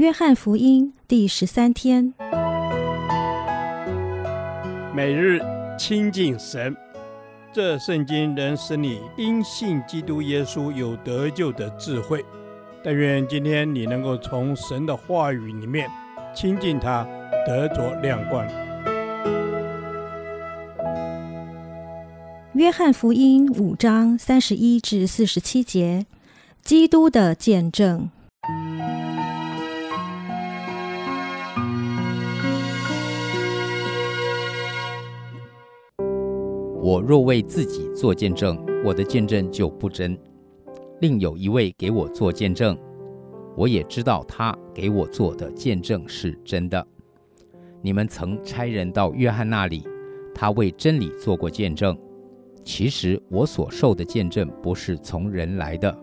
约翰福音第十三天，每日亲近神，这圣经能使你因信基督耶稣有得救的智慧。但愿今天你能够从神的话语里面亲近他，得着亮光。约翰福音五章三十一至四十七节，基督的见证。我若为自己做见证，我的见证就不真。另有一位给我做见证，我也知道他给我做的见证是真的。你们曾差人到约翰那里，他为真理做过见证。其实我所受的见证不是从人来的。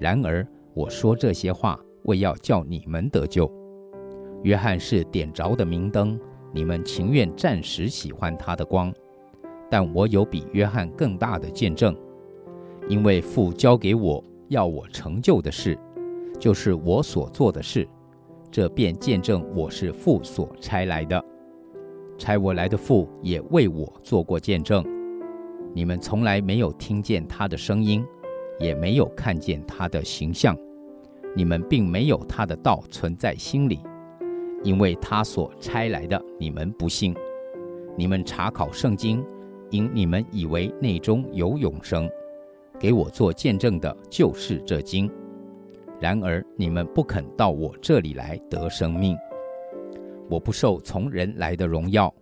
然而我说这些话，为要叫你们得救。约翰是点着的明灯，你们情愿暂时喜欢他的光。但我有比约翰更大的见证，因为父交给我要我成就的事，就是我所做的事，这便见证我是父所差来的。差我来的父也为我做过见证。你们从来没有听见他的声音，也没有看见他的形象，你们并没有他的道存在心里，因为他所差来的你们不信。你们查考圣经。因你们以为内中有永生，给我做见证的就是这经。然而你们不肯到我这里来得生命。我不受从人来的荣耀，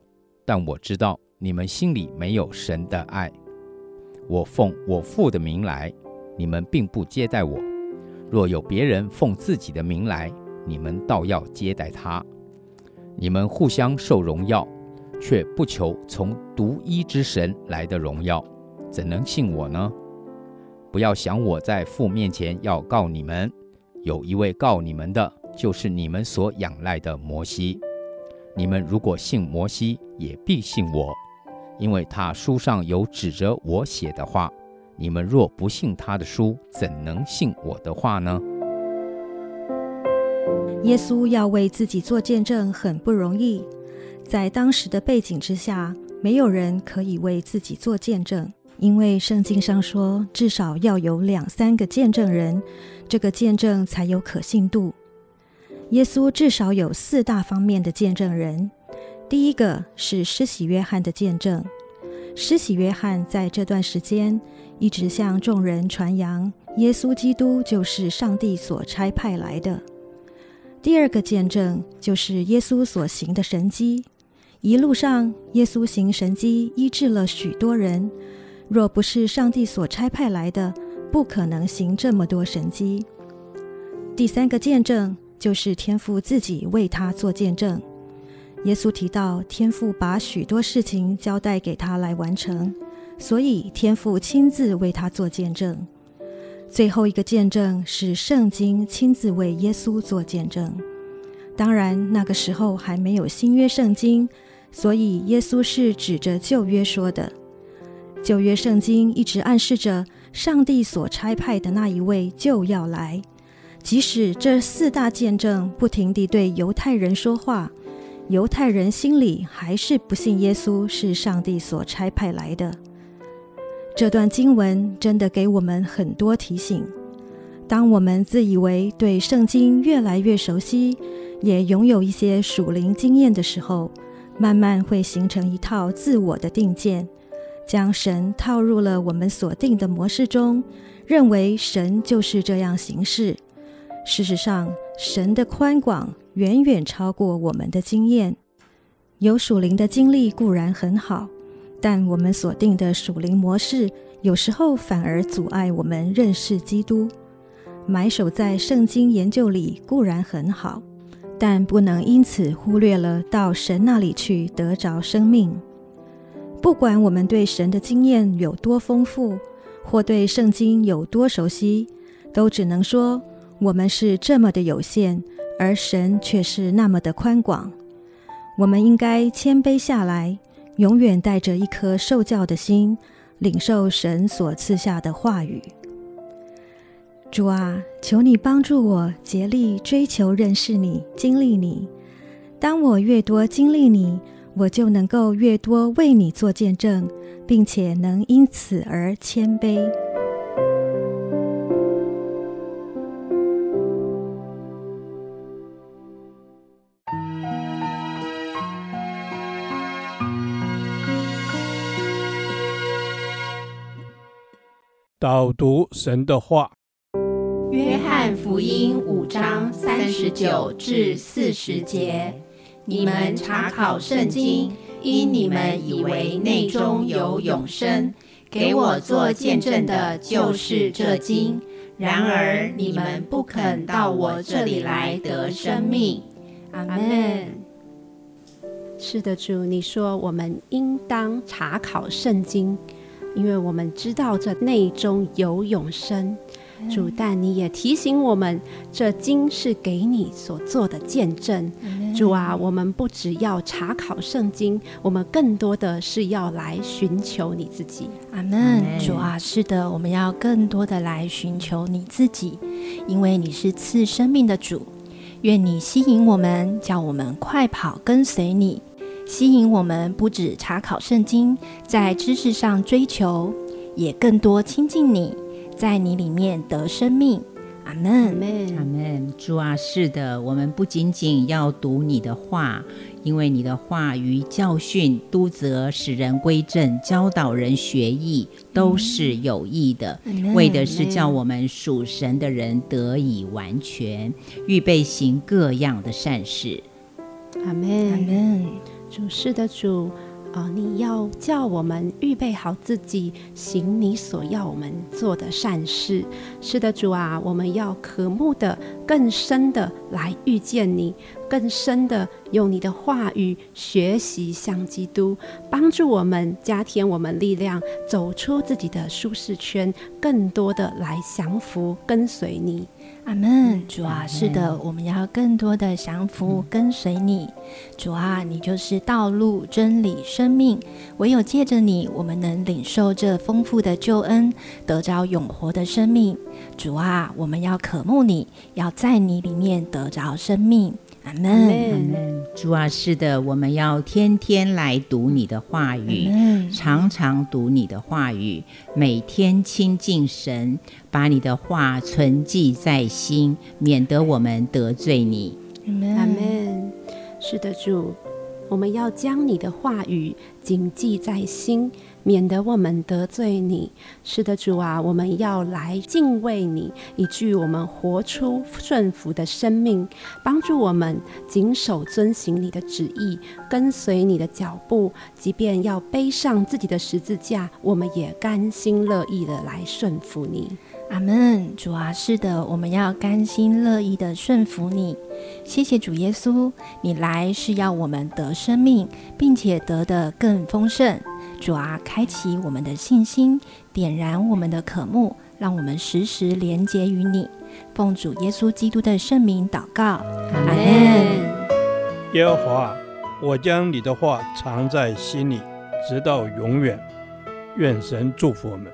但我知道你们心里没有神的爱。我奉我父的名来，你们并不接待我；若有别人奉自己的名来，你们倒要接待他。你们互相受荣耀。却不求从独一之神来的荣耀，怎能信我呢？不要想我在父面前要告你们，有一位告你们的，就是你们所仰赖的摩西。你们如果信摩西，也必信我，因为他书上有指着我写的话。你们若不信他的书，怎能信我的话呢？耶稣要为自己做见证，很不容易。在当时的背景之下，没有人可以为自己做见证，因为圣经上说，至少要有两三个见证人，这个见证才有可信度。耶稣至少有四大方面的见证人。第一个是施洗约翰的见证，施洗约翰在这段时间一直向众人传扬，耶稣基督就是上帝所差派来的。第二个见证就是耶稣所行的神迹。一路上，耶稣行神迹，医治了许多人。若不是上帝所差派来的，不可能行这么多神迹。第三个见证就是天父自己为他做见证。耶稣提到，天父把许多事情交代给他来完成，所以天父亲自为他做见证。最后一个见证是圣经亲自为耶稣做见证。当然，那个时候还没有新约圣经。所以，耶稣是指着旧约说的。旧约圣经一直暗示着上帝所差派的那一位就要来。即使这四大见证不停地对犹太人说话，犹太人心里还是不信耶稣是上帝所差派来的。这段经文真的给我们很多提醒。当我们自以为对圣经越来越熟悉，也拥有一些属灵经验的时候，慢慢会形成一套自我的定见，将神套入了我们所定的模式中，认为神就是这样行事。事实上，神的宽广远远超过我们的经验。有属灵的经历固然很好，但我们所定的属灵模式，有时候反而阻碍我们认识基督。埋首在圣经研究里固然很好。但不能因此忽略了到神那里去得着生命。不管我们对神的经验有多丰富，或对圣经有多熟悉，都只能说我们是这么的有限，而神却是那么的宽广。我们应该谦卑下来，永远带着一颗受教的心，领受神所赐下的话语。主啊，求你帮助我竭力追求认识你、经历你。当我越多经历你，我就能够越多为你做见证，并且能因此而谦卑。导读神的话，《福音》五章三十九至四十节：你们查考圣经，因你们以为内中有永生，给我做见证的就是这经。然而你们不肯到我这里来得生命。阿门。是的，主，你说我们应当查考圣经。因为我们知道这内中有永生，主，但你也提醒我们，这经是给你所做的见证。主啊，我们不只要查考圣经，我们更多的是要来寻求你自己。阿门。主啊，是的，我们要更多的来寻求你自己，因为你是赐生命的主。愿你吸引我们，叫我们快跑跟随你。吸引我们不止查考圣经，在知识上追求，也更多亲近你，在你里面得生命。阿门，阿门，阿门。主啊，是的，我们不仅仅要读你的话，因为你的话与教训、督责、使人归正、教导人学义，都是有益的，嗯、为的是叫我们属神的人得以完全，预备行各样的善事。阿门，阿门。主是的主，啊、你要叫我们预备好自己，行你所要我们做的善事。是的，主啊，我们要渴慕的更深的来遇见你，更深的用你的话语学习像基督，帮助我们加添我们力量，走出自己的舒适圈，更多的来降服跟随你。阿门，主啊，是的，我们要更多的降服跟随你。主啊，你就是道路、真理、生命，唯有借着你，我们能领受这丰富的救恩，得着永活的生命。主啊，我们要渴慕你，要在你里面得着生命。阿门。主啊，是的，我们要天天来读你的话语，常常读你的话语，每天亲近神，把你的话存记在心，免得我们得罪你。阿门。是的，主，我们要将你的话语谨记在心。免得我们得罪你。是的，主啊，我们要来敬畏你，以至我们活出顺服的生命，帮助我们谨守遵行你的旨意，跟随你的脚步。即便要背上自己的十字架，我们也甘心乐意的来顺服你。阿门。主啊，是的，我们要甘心乐意的顺服你。谢谢主耶稣，你来是要我们得生命，并且得的更丰盛。主啊，开启我们的信心，点燃我们的渴慕，让我们时时连结于你。奉主耶稣基督的圣名祷告，阿门。耶和华，我将你的话藏在心里，直到永远。愿神祝福我们。